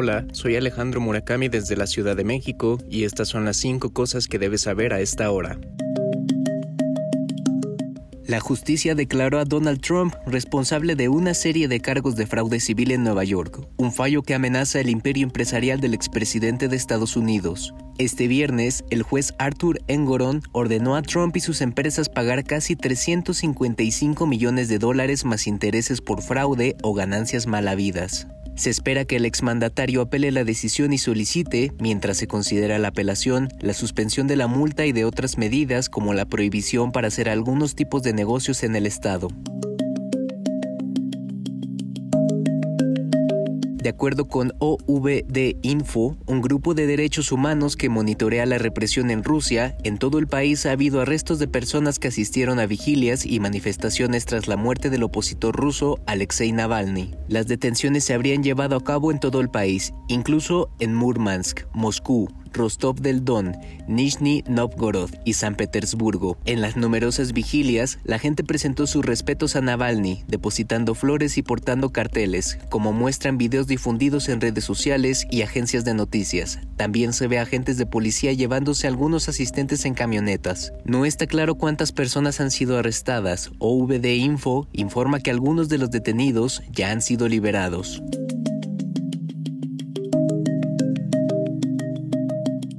Hola, soy Alejandro Murakami desde la Ciudad de México y estas son las 5 cosas que debes saber a esta hora. La justicia declaró a Donald Trump responsable de una serie de cargos de fraude civil en Nueva York, un fallo que amenaza el imperio empresarial del expresidente de Estados Unidos. Este viernes, el juez Arthur Engoron ordenó a Trump y sus empresas pagar casi 355 millones de dólares más intereses por fraude o ganancias mal habidas. Se espera que el exmandatario apele la decisión y solicite, mientras se considera la apelación, la suspensión de la multa y de otras medidas como la prohibición para hacer algunos tipos de negocios en el Estado. De acuerdo con OVD Info, un grupo de derechos humanos que monitorea la represión en Rusia, en todo el país ha habido arrestos de personas que asistieron a vigilias y manifestaciones tras la muerte del opositor ruso Alexei Navalny. Las detenciones se habrían llevado a cabo en todo el país, incluso en Murmansk, Moscú, Rostov del Don, Nizhny Novgorod y San Petersburgo. En las numerosas vigilias, la gente presentó sus respetos a Navalny, depositando flores y portando carteles, como muestran videos difundidos en redes sociales y agencias de noticias. También se ve agentes de policía llevándose a algunos asistentes en camionetas. No está claro cuántas personas han sido arrestadas. OVD Info informa que algunos de los detenidos ya han sido liberados.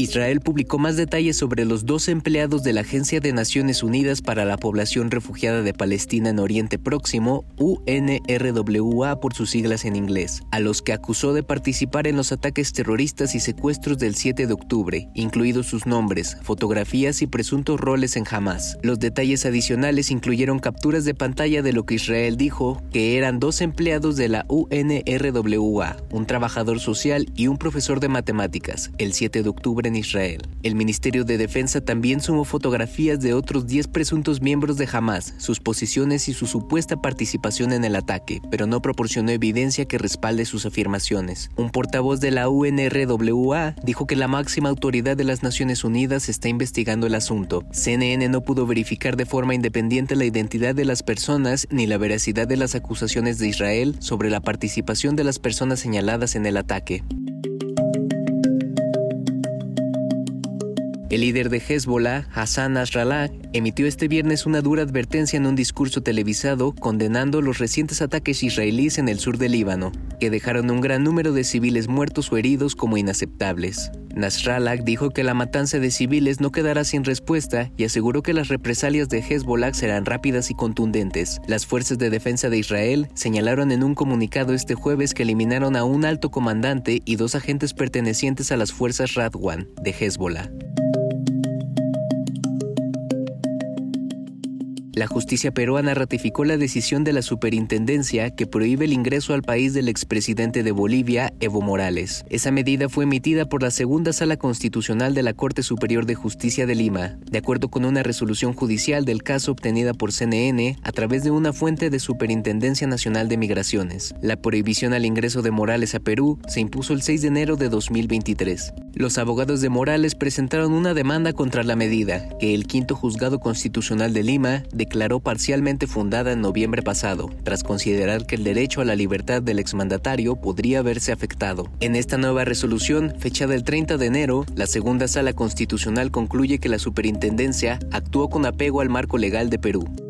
Israel publicó más detalles sobre los dos empleados de la Agencia de Naciones Unidas para la Población Refugiada de Palestina en Oriente Próximo, UNRWA por sus siglas en inglés, a los que acusó de participar en los ataques terroristas y secuestros del 7 de octubre, incluidos sus nombres, fotografías y presuntos roles en Hamas. Los detalles adicionales incluyeron capturas de pantalla de lo que Israel dijo que eran dos empleados de la UNRWA, un trabajador social y un profesor de matemáticas, el 7 de octubre Israel. El Ministerio de Defensa también sumó fotografías de otros 10 presuntos miembros de Hamas, sus posiciones y su supuesta participación en el ataque, pero no proporcionó evidencia que respalde sus afirmaciones. Un portavoz de la UNRWA dijo que la máxima autoridad de las Naciones Unidas está investigando el asunto. CNN no pudo verificar de forma independiente la identidad de las personas ni la veracidad de las acusaciones de Israel sobre la participación de las personas señaladas en el ataque. El líder de Hezbollah, Hassan Nasrallah, emitió este viernes una dura advertencia en un discurso televisado condenando los recientes ataques israelíes en el sur del Líbano, que dejaron un gran número de civiles muertos o heridos como inaceptables. Nasrallah dijo que la matanza de civiles no quedará sin respuesta y aseguró que las represalias de Hezbollah serán rápidas y contundentes. Las fuerzas de defensa de Israel señalaron en un comunicado este jueves que eliminaron a un alto comandante y dos agentes pertenecientes a las fuerzas Radwan de Hezbollah. La justicia peruana ratificó la decisión de la superintendencia que prohíbe el ingreso al país del expresidente de Bolivia, Evo Morales. Esa medida fue emitida por la segunda sala constitucional de la Corte Superior de Justicia de Lima, de acuerdo con una resolución judicial del caso obtenida por CNN a través de una fuente de Superintendencia Nacional de Migraciones. La prohibición al ingreso de Morales a Perú se impuso el 6 de enero de 2023. Los abogados de Morales presentaron una demanda contra la medida, que el quinto juzgado constitucional de Lima declaró parcialmente fundada en noviembre pasado, tras considerar que el derecho a la libertad del exmandatario podría verse afectado. En esta nueva resolución, fechada el 30 de enero, la segunda sala constitucional concluye que la superintendencia actuó con apego al marco legal de Perú.